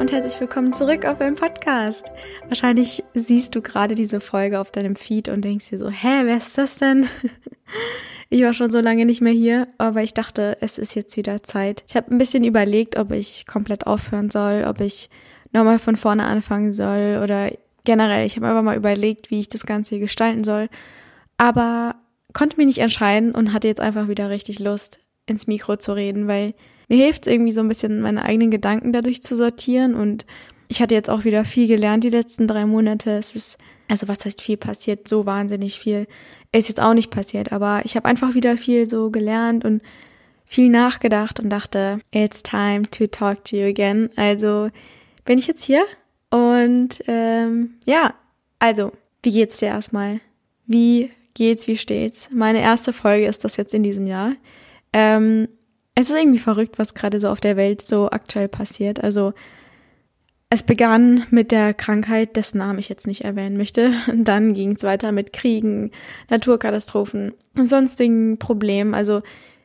Und herzlich willkommen zurück auf meinem Podcast. Wahrscheinlich siehst du gerade diese Folge auf deinem Feed und denkst dir so, hä, wer ist das denn? Ich war schon so lange nicht mehr hier, aber ich dachte, es ist jetzt wieder Zeit. Ich habe ein bisschen überlegt, ob ich komplett aufhören soll, ob ich nochmal von vorne anfangen soll oder generell. Ich habe einfach mal überlegt, wie ich das Ganze hier gestalten soll, aber konnte mich nicht entscheiden und hatte jetzt einfach wieder richtig Lust, ins Mikro zu reden, weil mir hilft es irgendwie so ein bisschen, meine eigenen Gedanken dadurch zu sortieren und ich hatte jetzt auch wieder viel gelernt die letzten drei Monate. Es ist, also was heißt viel passiert? So wahnsinnig viel ist jetzt auch nicht passiert, aber ich habe einfach wieder viel so gelernt und viel nachgedacht und dachte, it's time to talk to you again. Also bin ich jetzt hier und ähm, ja, also wie geht's dir erstmal? Wie geht's? Wie steht's? Meine erste Folge ist das jetzt in diesem Jahr. Ähm, es ist irgendwie verrückt, was gerade so auf der Welt so aktuell passiert. Also es begann mit der Krankheit, dessen Namen ich jetzt nicht erwähnen möchte. Und dann ging es weiter mit Kriegen, Naturkatastrophen und sonstigen Problemen. Also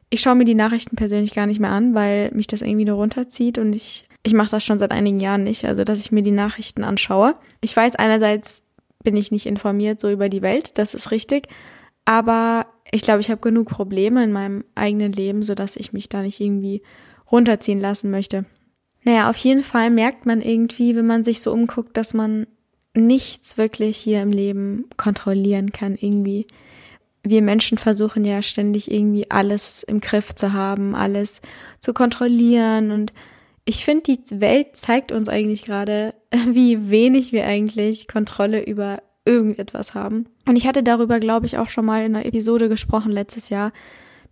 ich schaue mir die Nachrichten persönlich gar nicht mehr an, weil mich das irgendwie nur runterzieht und ich, ich mache das schon seit einigen Jahren nicht, also dass ich mir die Nachrichten anschaue. Ich weiß, einerseits bin ich nicht informiert so über die Welt, das ist richtig, aber ich glaube, ich habe genug Probleme in meinem eigenen Leben, sodass ich mich da nicht irgendwie runterziehen lassen möchte. Naja, auf jeden Fall merkt man irgendwie, wenn man sich so umguckt, dass man nichts wirklich hier im Leben kontrollieren kann irgendwie. Wir Menschen versuchen ja ständig irgendwie alles im Griff zu haben, alles zu kontrollieren und ich finde, die Welt zeigt uns eigentlich gerade, wie wenig wir eigentlich Kontrolle über irgendetwas haben. Und ich hatte darüber, glaube ich, auch schon mal in einer Episode gesprochen letztes Jahr,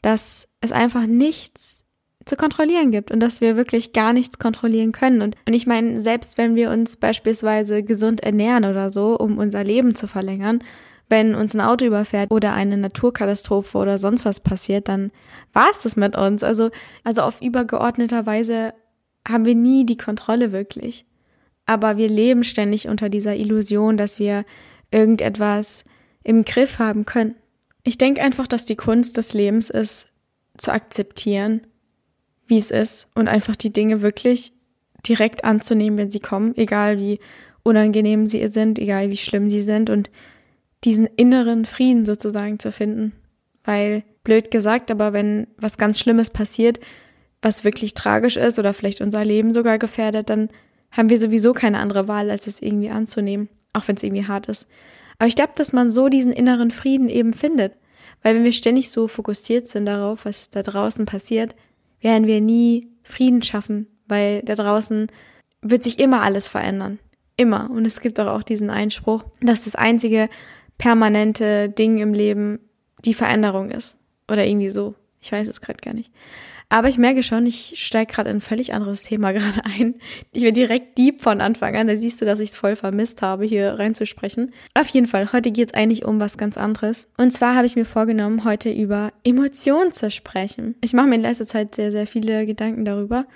dass es einfach nichts zu kontrollieren gibt und dass wir wirklich gar nichts kontrollieren können. Und, und ich meine, selbst wenn wir uns beispielsweise gesund ernähren oder so, um unser Leben zu verlängern, wenn uns ein Auto überfährt oder eine Naturkatastrophe oder sonst was passiert, dann war es das mit uns. Also, also auf übergeordneter Weise haben wir nie die Kontrolle wirklich. Aber wir leben ständig unter dieser Illusion, dass wir irgendetwas im Griff haben können. Ich denke einfach, dass die Kunst des Lebens ist, zu akzeptieren, wie es ist und einfach die Dinge wirklich direkt anzunehmen, wenn sie kommen, egal wie unangenehm sie sind, egal wie schlimm sie sind und diesen inneren Frieden sozusagen zu finden. Weil, blöd gesagt, aber wenn was ganz Schlimmes passiert, was wirklich tragisch ist oder vielleicht unser Leben sogar gefährdet, dann haben wir sowieso keine andere Wahl, als es irgendwie anzunehmen, auch wenn es irgendwie hart ist. Aber ich glaube, dass man so diesen inneren Frieden eben findet. Weil wenn wir ständig so fokussiert sind darauf, was da draußen passiert, werden wir nie Frieden schaffen, weil da draußen wird sich immer alles verändern. Immer. Und es gibt auch, auch diesen Einspruch, dass das einzige permanente Ding im Leben die Veränderung ist. Oder irgendwie so. Ich weiß es gerade gar nicht. Aber ich merke schon, ich steige gerade in ein völlig anderes Thema gerade ein. Ich bin direkt deep von Anfang an. Da siehst du, dass ich es voll vermisst habe, hier reinzusprechen. Auf jeden Fall, heute geht es eigentlich um was ganz anderes. Und zwar habe ich mir vorgenommen, heute über Emotionen zu sprechen. Ich mache mir in letzter Zeit sehr, sehr viele Gedanken darüber.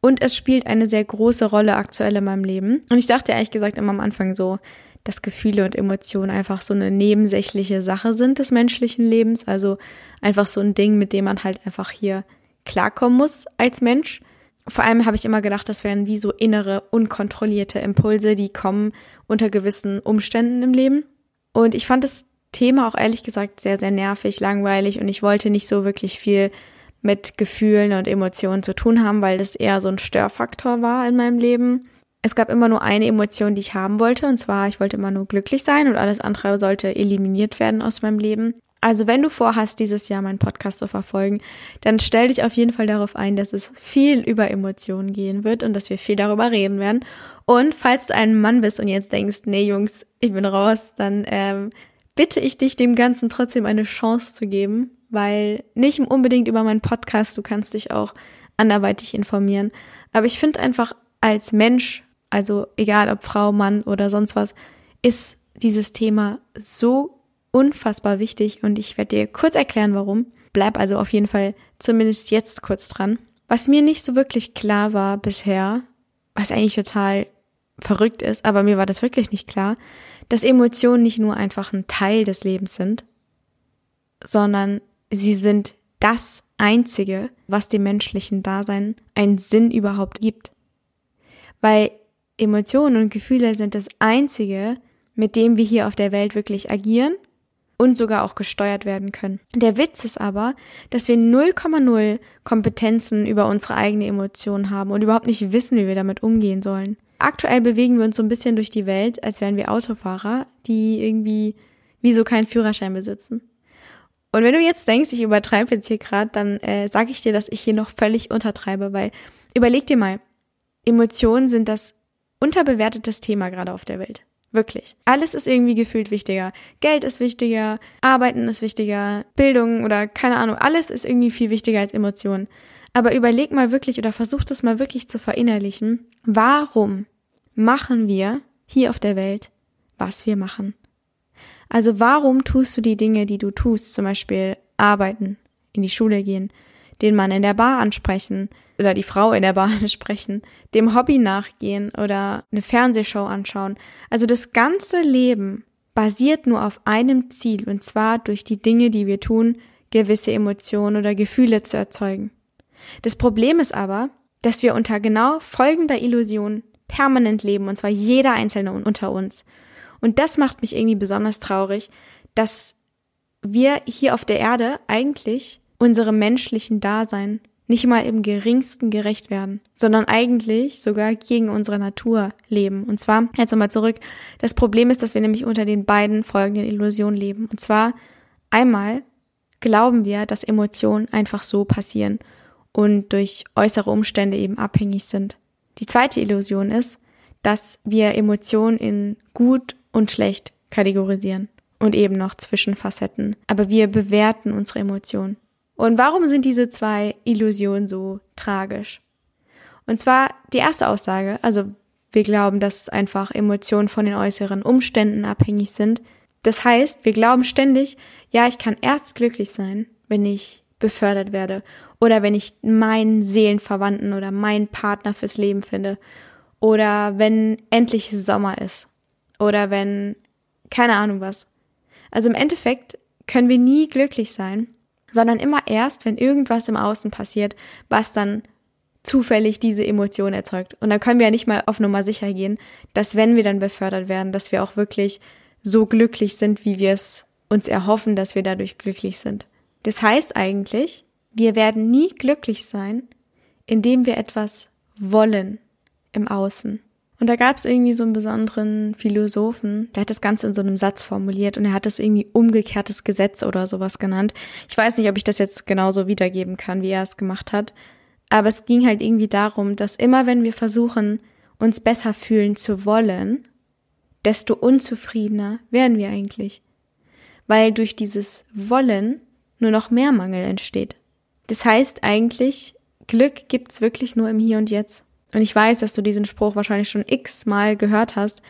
Und es spielt eine sehr große Rolle aktuell in meinem Leben. Und ich dachte ehrlich gesagt immer am Anfang so, dass Gefühle und Emotionen einfach so eine nebensächliche Sache sind des menschlichen Lebens. Also einfach so ein Ding, mit dem man halt einfach hier klarkommen muss als Mensch. Vor allem habe ich immer gedacht, das wären wie so innere, unkontrollierte Impulse, die kommen unter gewissen Umständen im Leben. Und ich fand das Thema auch ehrlich gesagt sehr, sehr nervig, langweilig und ich wollte nicht so wirklich viel mit Gefühlen und Emotionen zu tun haben, weil das eher so ein Störfaktor war in meinem Leben. Es gab immer nur eine Emotion, die ich haben wollte, und zwar, ich wollte immer nur glücklich sein und alles andere sollte eliminiert werden aus meinem Leben. Also wenn du vorhast, dieses Jahr meinen Podcast zu verfolgen, dann stell dich auf jeden Fall darauf ein, dass es viel über Emotionen gehen wird und dass wir viel darüber reden werden. Und falls du ein Mann bist und jetzt denkst, nee Jungs, ich bin raus, dann ähm, bitte ich dich, dem Ganzen trotzdem eine Chance zu geben, weil nicht unbedingt über meinen Podcast, du kannst dich auch anderweitig informieren. Aber ich finde einfach als Mensch, also egal ob Frau, Mann oder sonst was, ist dieses Thema so unfassbar wichtig und ich werde dir kurz erklären, warum. Bleib also auf jeden Fall zumindest jetzt kurz dran. Was mir nicht so wirklich klar war bisher, was eigentlich total verrückt ist, aber mir war das wirklich nicht klar, dass Emotionen nicht nur einfach ein Teil des Lebens sind, sondern sie sind das Einzige, was dem menschlichen Dasein einen Sinn überhaupt gibt. weil Emotionen und Gefühle sind das Einzige, mit dem wir hier auf der Welt wirklich agieren und sogar auch gesteuert werden können. Der Witz ist aber, dass wir 0,0 Kompetenzen über unsere eigene Emotionen haben und überhaupt nicht wissen, wie wir damit umgehen sollen. Aktuell bewegen wir uns so ein bisschen durch die Welt, als wären wir Autofahrer, die irgendwie wie so keinen Führerschein besitzen. Und wenn du jetzt denkst, ich übertreibe jetzt hier gerade, dann äh, sage ich dir, dass ich hier noch völlig untertreibe, weil überleg dir mal, Emotionen sind das unterbewertetes Thema gerade auf der Welt. Wirklich. Alles ist irgendwie gefühlt wichtiger. Geld ist wichtiger, Arbeiten ist wichtiger, Bildung oder keine Ahnung, alles ist irgendwie viel wichtiger als Emotionen. Aber überleg mal wirklich oder versuch das mal wirklich zu verinnerlichen. Warum machen wir hier auf der Welt, was wir machen? Also warum tust du die Dinge, die du tust, zum Beispiel arbeiten, in die Schule gehen, den Mann in der Bar ansprechen oder die Frau in der Bar ansprechen, dem Hobby nachgehen oder eine Fernsehshow anschauen. Also das ganze Leben basiert nur auf einem Ziel und zwar durch die Dinge, die wir tun, gewisse Emotionen oder Gefühle zu erzeugen. Das Problem ist aber, dass wir unter genau folgender Illusion permanent leben und zwar jeder einzelne unter uns. Und das macht mich irgendwie besonders traurig, dass wir hier auf der Erde eigentlich unserem menschlichen Dasein nicht mal im geringsten gerecht werden, sondern eigentlich sogar gegen unsere Natur leben. Und zwar, jetzt nochmal zurück, das Problem ist, dass wir nämlich unter den beiden folgenden Illusionen leben. Und zwar einmal glauben wir, dass Emotionen einfach so passieren und durch äußere Umstände eben abhängig sind. Die zweite Illusion ist, dass wir Emotionen in gut und schlecht kategorisieren und eben noch Zwischenfacetten. Aber wir bewerten unsere Emotionen. Und warum sind diese zwei Illusionen so tragisch? Und zwar die erste Aussage, also wir glauben, dass einfach Emotionen von den äußeren Umständen abhängig sind. Das heißt, wir glauben ständig, ja, ich kann erst glücklich sein, wenn ich befördert werde oder wenn ich meinen Seelenverwandten oder meinen Partner fürs Leben finde oder wenn endlich Sommer ist oder wenn keine Ahnung was. Also im Endeffekt können wir nie glücklich sein, sondern immer erst, wenn irgendwas im Außen passiert, was dann zufällig diese Emotion erzeugt. Und dann können wir ja nicht mal auf Nummer sicher gehen, dass wenn wir dann befördert werden, dass wir auch wirklich so glücklich sind, wie wir es uns erhoffen, dass wir dadurch glücklich sind. Das heißt eigentlich, wir werden nie glücklich sein, indem wir etwas wollen im Außen. Und da gab es irgendwie so einen besonderen Philosophen, der hat das Ganze in so einem Satz formuliert und er hat das irgendwie umgekehrtes Gesetz oder sowas genannt. Ich weiß nicht, ob ich das jetzt genauso wiedergeben kann, wie er es gemacht hat. Aber es ging halt irgendwie darum, dass immer wenn wir versuchen, uns besser fühlen zu wollen, desto unzufriedener werden wir eigentlich. Weil durch dieses Wollen nur noch mehr Mangel entsteht. Das heißt eigentlich, Glück gibt's wirklich nur im Hier und Jetzt. Und ich weiß, dass du diesen Spruch wahrscheinlich schon x-mal gehört hast,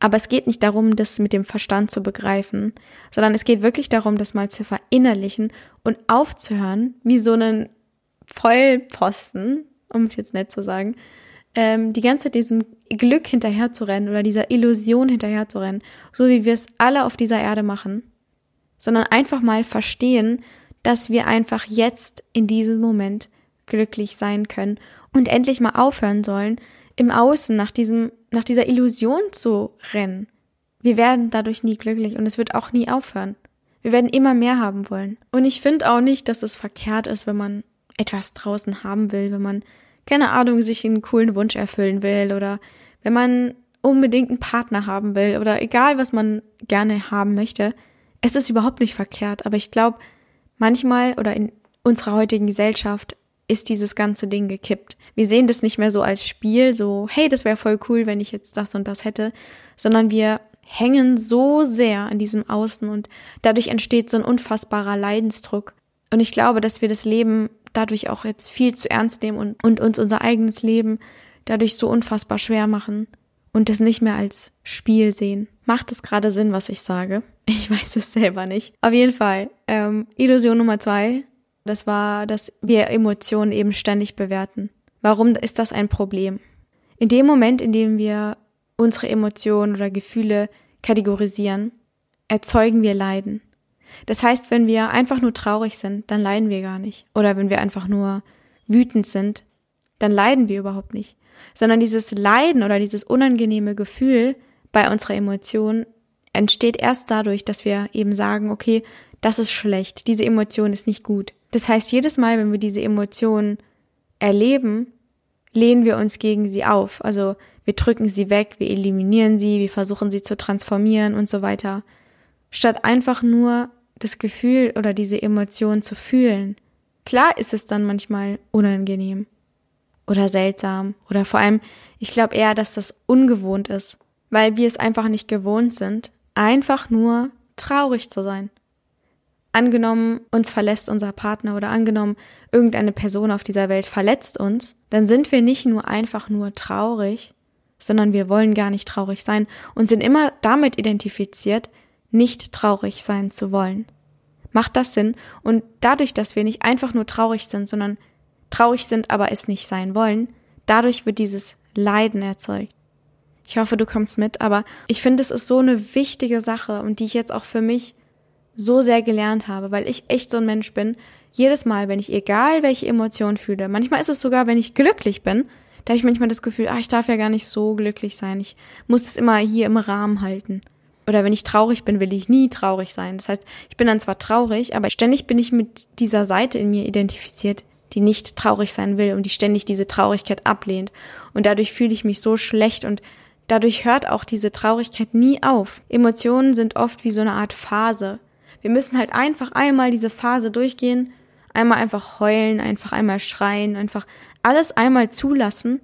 aber es geht nicht darum, das mit dem Verstand zu begreifen, sondern es geht wirklich darum, das mal zu verinnerlichen und aufzuhören, wie so einen Vollposten, um es jetzt nett zu sagen, ähm, die ganze Zeit diesem Glück hinterherzurennen oder dieser Illusion hinterherzurennen, so wie wir es alle auf dieser Erde machen, sondern einfach mal verstehen, dass wir einfach jetzt in diesem Moment glücklich sein können und endlich mal aufhören sollen, im Außen nach diesem, nach dieser Illusion zu rennen. Wir werden dadurch nie glücklich und es wird auch nie aufhören. Wir werden immer mehr haben wollen. Und ich finde auch nicht, dass es verkehrt ist, wenn man etwas draußen haben will, wenn man, keine Ahnung, sich einen coolen Wunsch erfüllen will oder wenn man unbedingt einen Partner haben will oder egal, was man gerne haben möchte. Es ist überhaupt nicht verkehrt, aber ich glaube, manchmal oder in unserer heutigen Gesellschaft ist dieses ganze Ding gekippt. Wir sehen das nicht mehr so als Spiel, so, hey, das wäre voll cool, wenn ich jetzt das und das hätte, sondern wir hängen so sehr an diesem Außen und dadurch entsteht so ein unfassbarer Leidensdruck. Und ich glaube, dass wir das Leben dadurch auch jetzt viel zu ernst nehmen und, und uns unser eigenes Leben dadurch so unfassbar schwer machen und das nicht mehr als Spiel sehen. Macht es gerade Sinn, was ich sage? Ich weiß es selber nicht. Auf jeden Fall. Ähm, Illusion Nummer zwei das war, dass wir Emotionen eben ständig bewerten. Warum ist das ein Problem? In dem Moment, in dem wir unsere Emotionen oder Gefühle kategorisieren, erzeugen wir Leiden. Das heißt, wenn wir einfach nur traurig sind, dann leiden wir gar nicht. Oder wenn wir einfach nur wütend sind, dann leiden wir überhaupt nicht. sondern dieses Leiden oder dieses unangenehme Gefühl bei unserer Emotion entsteht erst dadurch, dass wir eben sagen, okay, das ist schlecht, diese Emotion ist nicht gut. Das heißt, jedes Mal, wenn wir diese Emotion erleben, lehnen wir uns gegen sie auf. Also wir drücken sie weg, wir eliminieren sie, wir versuchen sie zu transformieren und so weiter. Statt einfach nur das Gefühl oder diese Emotion zu fühlen. Klar ist es dann manchmal unangenehm oder seltsam oder vor allem, ich glaube eher, dass das ungewohnt ist, weil wir es einfach nicht gewohnt sind, einfach nur traurig zu sein. Angenommen, uns verlässt unser Partner oder angenommen, irgendeine Person auf dieser Welt verletzt uns, dann sind wir nicht nur einfach nur traurig, sondern wir wollen gar nicht traurig sein und sind immer damit identifiziert, nicht traurig sein zu wollen. Macht das Sinn? Und dadurch, dass wir nicht einfach nur traurig sind, sondern traurig sind, aber es nicht sein wollen, dadurch wird dieses Leiden erzeugt. Ich hoffe, du kommst mit, aber ich finde, es ist so eine wichtige Sache und die ich jetzt auch für mich so sehr gelernt habe, weil ich echt so ein Mensch bin. Jedes Mal, wenn ich egal welche Emotion fühle, manchmal ist es sogar, wenn ich glücklich bin, da habe ich manchmal das Gefühl, ah, ich darf ja gar nicht so glücklich sein. Ich muss das immer hier im Rahmen halten. Oder wenn ich traurig bin, will ich nie traurig sein. Das heißt, ich bin dann zwar traurig, aber ständig bin ich mit dieser Seite in mir identifiziert, die nicht traurig sein will und die ständig diese Traurigkeit ablehnt. Und dadurch fühle ich mich so schlecht und dadurch hört auch diese Traurigkeit nie auf. Emotionen sind oft wie so eine Art Phase. Wir müssen halt einfach einmal diese Phase durchgehen, einmal einfach heulen, einfach einmal schreien, einfach alles einmal zulassen.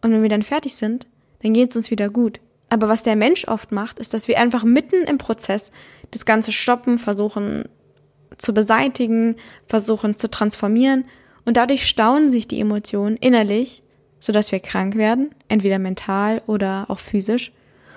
Und wenn wir dann fertig sind, dann geht es uns wieder gut. Aber was der Mensch oft macht, ist, dass wir einfach mitten im Prozess das Ganze stoppen, versuchen zu beseitigen, versuchen zu transformieren und dadurch stauen sich die Emotionen innerlich, sodass wir krank werden, entweder mental oder auch physisch.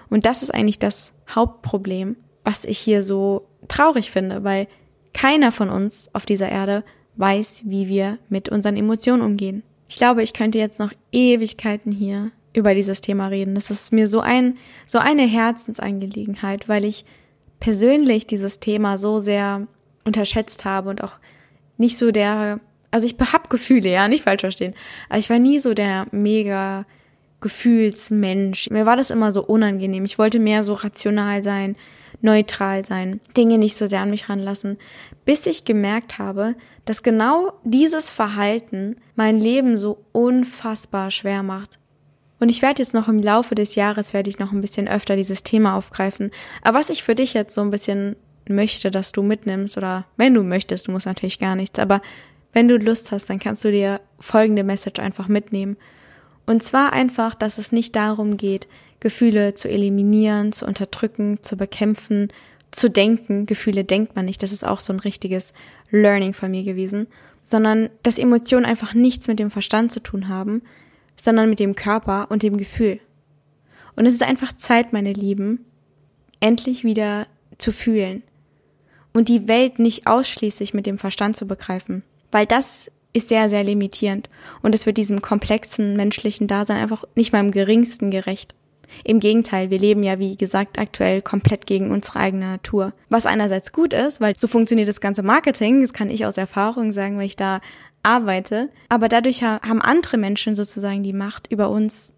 Und das ist eigentlich das Hauptproblem, was ich hier so traurig finde, weil keiner von uns auf dieser Erde weiß, wie wir mit unseren Emotionen umgehen. Ich glaube, ich könnte jetzt noch Ewigkeiten hier über dieses Thema reden. Das ist mir so ein, so eine Herzensangelegenheit, weil ich persönlich dieses Thema so sehr unterschätzt habe und auch nicht so der, also ich hab Gefühle, ja, nicht falsch verstehen, aber ich war nie so der mega Gefühlsmensch. Mir war das immer so unangenehm. Ich wollte mehr so rational sein, neutral sein, Dinge nicht so sehr an mich ranlassen, bis ich gemerkt habe, dass genau dieses Verhalten mein Leben so unfassbar schwer macht. Und ich werde jetzt noch im Laufe des Jahres werde ich noch ein bisschen öfter dieses Thema aufgreifen. Aber was ich für dich jetzt so ein bisschen möchte, dass du mitnimmst oder wenn du möchtest, du musst natürlich gar nichts, aber wenn du Lust hast, dann kannst du dir folgende Message einfach mitnehmen. Und zwar einfach, dass es nicht darum geht, Gefühle zu eliminieren, zu unterdrücken, zu bekämpfen, zu denken. Gefühle denkt man nicht. Das ist auch so ein richtiges Learning von mir gewesen. Sondern, dass Emotionen einfach nichts mit dem Verstand zu tun haben, sondern mit dem Körper und dem Gefühl. Und es ist einfach Zeit, meine Lieben, endlich wieder zu fühlen und die Welt nicht ausschließlich mit dem Verstand zu begreifen, weil das ist sehr, sehr limitierend und es wird diesem komplexen menschlichen Dasein einfach nicht mal im geringsten gerecht. Im Gegenteil, wir leben ja, wie gesagt, aktuell komplett gegen unsere eigene Natur. Was einerseits gut ist, weil so funktioniert das ganze Marketing, das kann ich aus Erfahrung sagen, weil ich da arbeite. Aber dadurch haben andere Menschen sozusagen die Macht, über uns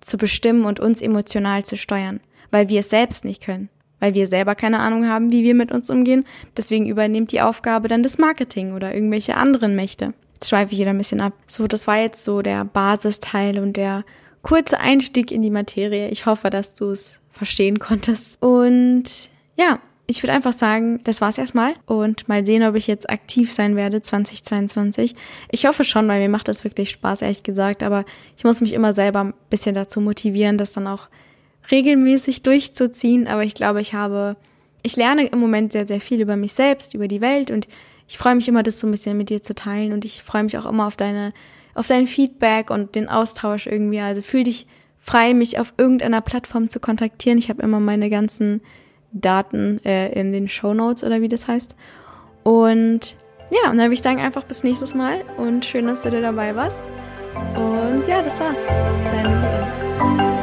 zu bestimmen und uns emotional zu steuern, weil wir es selbst nicht können. Weil wir selber keine Ahnung haben, wie wir mit uns umgehen. Deswegen übernimmt die Aufgabe dann das Marketing oder irgendwelche anderen Mächte. Jetzt schweife ich wieder ein bisschen ab. So, das war jetzt so der Basisteil und der kurze Einstieg in die Materie. Ich hoffe, dass du es verstehen konntest. Und ja, ich würde einfach sagen, das war's erstmal und mal sehen, ob ich jetzt aktiv sein werde 2022. Ich hoffe schon, weil mir macht das wirklich Spaß, ehrlich gesagt, aber ich muss mich immer selber ein bisschen dazu motivieren, das dann auch regelmäßig durchzuziehen, aber ich glaube, ich habe ich lerne im Moment sehr sehr viel über mich selbst, über die Welt und ich freue mich immer das so ein bisschen mit dir zu teilen und ich freue mich auch immer auf deine auf dein Feedback und den Austausch irgendwie, also fühl dich frei, mich auf irgendeiner Plattform zu kontaktieren. Ich habe immer meine ganzen Daten äh, in den Show Notes oder wie das heißt. Und ja, und dann würde ich sagen, einfach bis nächstes Mal und schön, dass du da dabei warst. Und ja, das war's. Deine Lea.